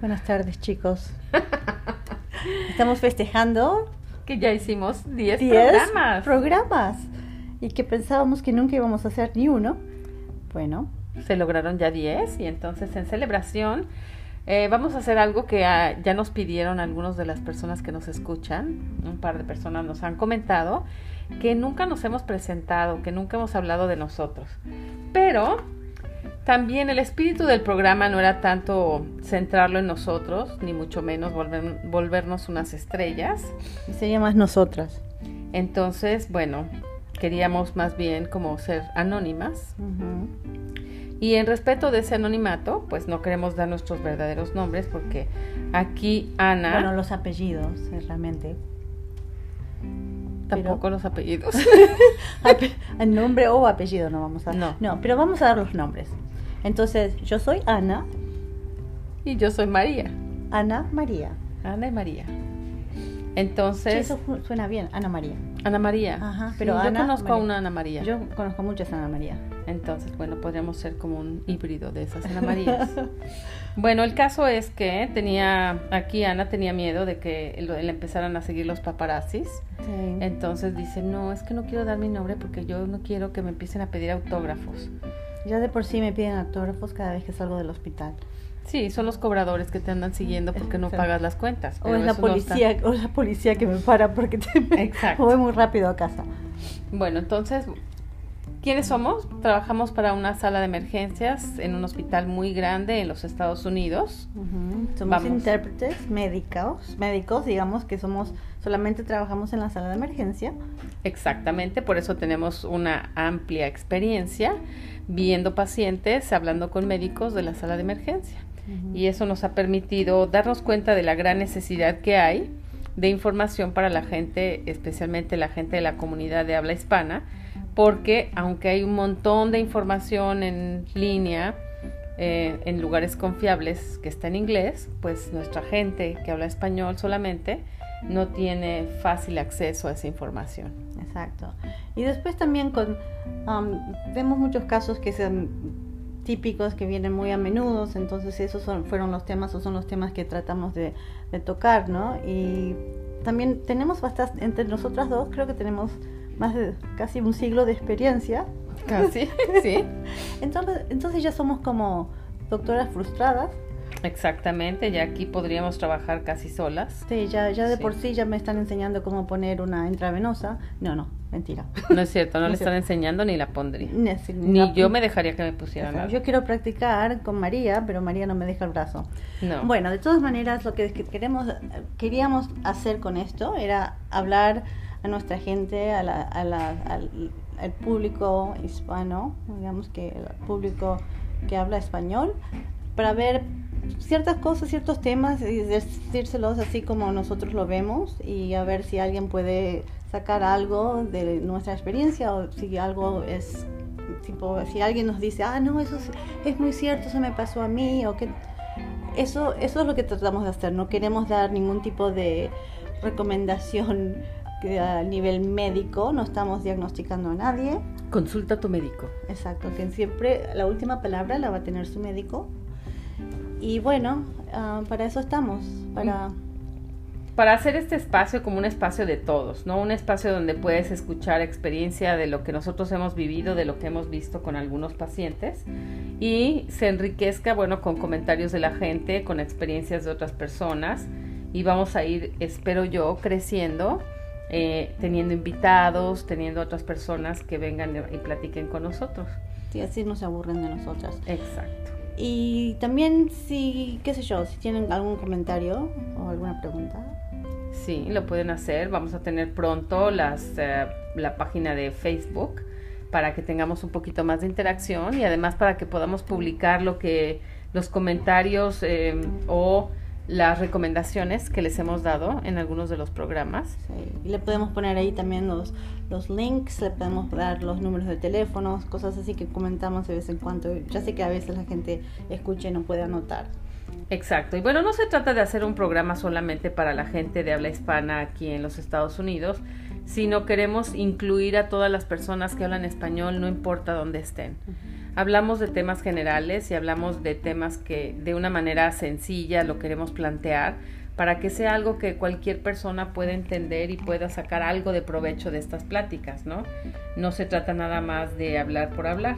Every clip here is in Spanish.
Buenas tardes, chicos. Estamos festejando que ya hicimos 10 10 programas. programas y que pensábamos que nunca íbamos a hacer ni uno. Bueno, Se lograron ya 10 y entonces en celebración eh, vamos a hacer algo que ah, ya nos pidieron algunos de las personas que nos escuchan. Un par de personas nos han comentado que nunca nos hemos presentado, que nunca hemos hablado de nosotros. Pero también el espíritu del programa no era tanto centrarlo en nosotros, ni mucho menos volver- volvernos unas estrellas. y sería más nosotras. Entonces, bueno, queríamos más bien como ser anónimas. Y en respeto de ese anonimato, pues no queremos dar nuestros verdaderos nombres porque aquí Ana, Bueno, los apellidos, eh, realmente. tampoco los apellidos. Ape- el nombre o apellido no vamos a No. No, pero vamos a dar los nombres. Entonces, yo soy Ana, y yo soy María, Ana María. Ana y María. Sí, Entonces, eso fu- suena bien, Ana María. Ana María. Ajá, Sí, pero yo Ana conozco a una Ana María. Yo conozco muchas Ana María. Entonces, bueno, podríamos ser como un híbrido de esas Ana Marías. bueno, el caso es que tenía, aquí Ana tenía miedo de que le empezaran a seguir los paparazzis. Sí. Entonces dice, no, es que no quiero dar mi nombre porque yo no quiero que me empiecen a pedir autógrafos. Ya de por sí me piden autógrafos cada vez que salgo del hospital. Sí, son los cobradores que te andan siguiendo porque no pagas las cuentas. O es la eso no está- policía, o la policía que me para porque te Exacto. voy muy rápido a casa. Bueno, entonces, ¿quiénes somos? Trabajamos para una sala de emergencias en un hospital muy grande en los Estados Unidos. Somos Vamos. intérpretes médicos, médicos, digamos que somos solamente trabajamos en la sala de emergencia. Exactamente, por eso tenemos una amplia experiencia viendo pacientes, hablando con médicos de la sala de emergencia. Y eso nos ha permitido darnos cuenta de la gran necesidad que hay de información para la gente, especialmente la gente de la comunidad de habla hispana, porque aunque hay un montón de información en línea, eh, en lugares confiables que está en inglés, pues nuestra gente que habla español solamente no tiene fácil acceso a esa información. Exacto. Y después también con am, vemos muchos casos que son típicos que vienen muy a menudo, entonces esos son, fueron los temas o son los temas que tratamos de, de tocar, ¿no? Y también tenemos bastante, entre nosotras dos creo que tenemos más de casi un siglo de experiencia, Casi, sí. entonces, entonces ya somos como doctoras frustradas, Exactamente, ya aquí podríamos trabajar casi solas. sí, ya, ya de Sí. por sí ya me están enseñando cómo poner una intravenosa, no, no, mentira. No es cierto, no, No le es están cierto. enseñando ni la pondría. Ni, Ni la- yo me dejaría que me pusieran nada. Yo quiero practicar con María, pero María no me deja el brazo. No. Bueno, de todas maneras, lo que que queremos, queríamos hacer con esto era hablar a nuestra gente, a la- a la- al, al público hispano, digamos que el público que habla español, para ver ciertas cosas, ciertos temas y decírselos así como nosotros lo vemos y a ver si alguien puede sacar algo de nuestra experiencia o si algo es tipo si alguien nos dice ah no eso es, es muy cierto eso me pasó a mí o que eso eso es lo que tratamos de hacer no queremos dar ningún tipo de recomendación que a nivel médico no estamos diagnosticando a nadie Consulta a tu médico. Exacto, que siempre la última palabra la va a tener su médico. Y bueno, ah, para eso estamos, para... Para hacer este espacio como un espacio de todos, ¿no? Un espacio donde puedes escuchar experiencia de lo que nosotros hemos vivido, de lo que hemos visto con algunos pacientes y se enriquezca, bueno, con comentarios de la gente, con experiencias de otras personas y vamos a ir, espero yo, creciendo, eh, teniendo invitados, teniendo otras personas que vengan y platiquen con nosotros. Sí, así no se aburren de nosotras. Exacto. Y también si, qué sé yo, si tienen algún comentario o alguna pregunta. Sí, lo pueden hacer. Vamos a tener pronto las, eh, la página de Facebook para que tengamos un poquito más de interacción y además para que podamos publicar lo que los comentarios eh, o las recomendaciones que les hemos dado en algunos de los programas. Sí, Y le podemos poner ahí también los, los links, le podemos dar los números de teléfonos, cosas así que comentamos de vez en cuando. Ya sé que a veces la gente escucha y no puede anotar. Exacto. Y bueno, no se trata de hacer un programa solamente para la gente de habla hispana aquí en los Estados Unidos, sino queremos incluir a todas las personas que hablan español, no importa dónde estén. Hablamos de temas generales y hablamos de temas que de una manera sencilla lo queremos plantear para que sea algo que cualquier persona pueda entender y pueda sacar algo de provecho de estas pláticas, ¿no? No se trata nada más de hablar por hablar,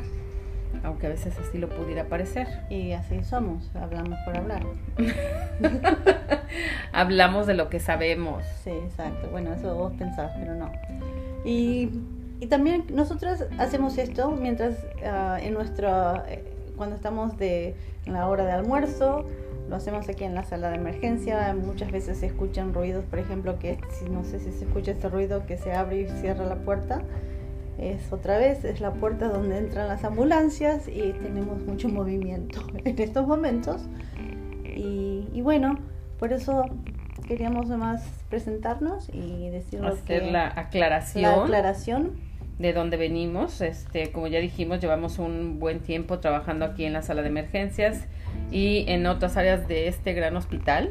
aunque a veces así lo pudiera parecer. Y así somos, hablamos por hablar. hablamos de lo que sabemos. Sí, exacto. Bueno, eso vos pensás, pero no. Y y también nosotros hacemos esto mientras uh, en nuestro, eh, cuando estamos de, en la hora de almuerzo, lo hacemos aquí en la sala de emergencia, muchas veces se escuchan ruidos, por ejemplo, que no sé si se escucha este ruido que se abre y cierra la puerta, es otra vez, es la puerta donde entran las ambulancias y tenemos mucho movimiento en estos momentos. Y, y bueno, por eso queríamos más presentarnos y decir hacer que, la aclaración. La aclaración de dónde venimos. Este, como ya dijimos, llevamos un buen tiempo trabajando aquí en la sala de emergencias y en otras áreas de este gran hospital.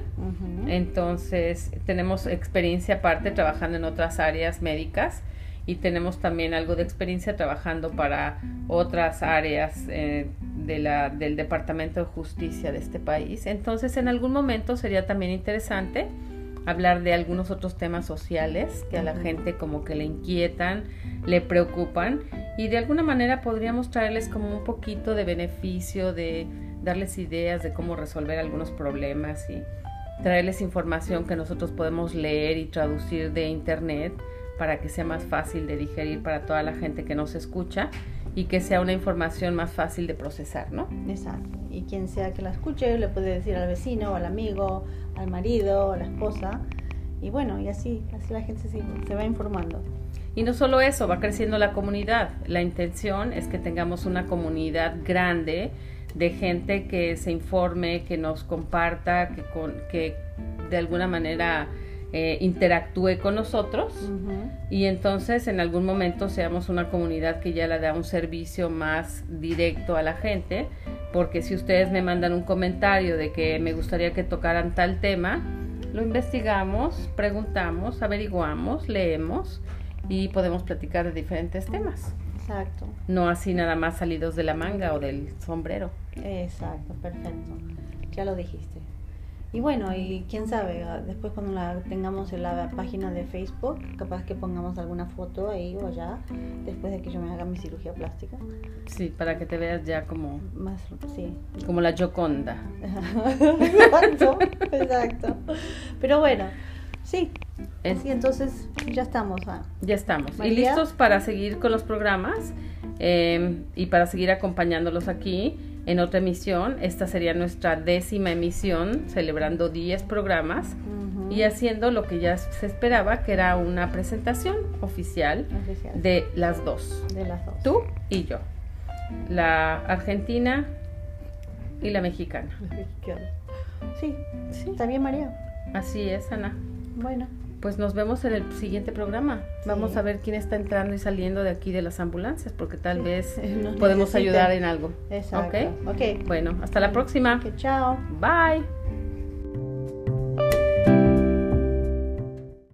Entonces, tenemos experiencia aparte trabajando en otras áreas médicas y tenemos también algo de experiencia trabajando para otras áreas eh, de la, del Departamento de Justicia de este país. Entonces, en algún momento sería también interesante hablar de algunos otros temas sociales que a la gente como que le inquietan, le preocupan y de alguna manera podríamos traerles como un poquito de beneficio, de darles ideas de cómo resolver algunos problemas y traerles información que nosotros podemos leer y traducir de internet para que sea más fácil de digerir para toda la gente que nos escucha y que sea una información más fácil de procesar, ¿no? Exacto. Y quien sea que la escuche le puede decir al vecino, al amigo, al marido, a la esposa. Y bueno, y así, así la gente se, se va informando. Y no solo eso, va creciendo la comunidad. La intención es que tengamos una comunidad grande de gente que se informe, que nos comparta, que, con, que de alguna manera eh, interactúe con nosotros y entonces en algún momento seamos una comunidad que ya le da un servicio más directo a la gente, porque si ustedes me mandan un comentario de que me gustaría que tocaran tal tema, lo investigamos, preguntamos, averiguamos, leemos y podemos platicar de diferentes temas. Exacto. No así nada más salidos de la manga o del sombrero. Exacto, perfecto. Ya lo dijiste. Y bueno, y quién sabe, ah, después cuando la tengamos en la página de Facebook, capaz que pongamos alguna foto ahí o allá, después de que yo me haga mi cirugía plástica. Sí, para que te veas ya como... Más, sí. Como la Joconda. exacto, exacto. Pero bueno, sí. Es, sí, entonces ya estamos. Ah. Ya estamos. Y listos para seguir con los programas eh, y para seguir acompañándolos aquí en otra emisión. Esta sería nuestra décima emisión, celebrando 10 programas y haciendo lo que ya se esperaba, que era una presentación oficial, De, las dos. de las dos. Tú y yo. La argentina y la mexicana. Sí, sí. ¿Está bien, María? Así es, Ana. Bueno pues nos vemos en el siguiente programa. Vamos a ver quién está entrando y saliendo de aquí de las ambulancias, porque tal vez podemos ayudar en algo. Exacto. ¿Okay? ok. Bueno, hasta la próxima. chao. Bye.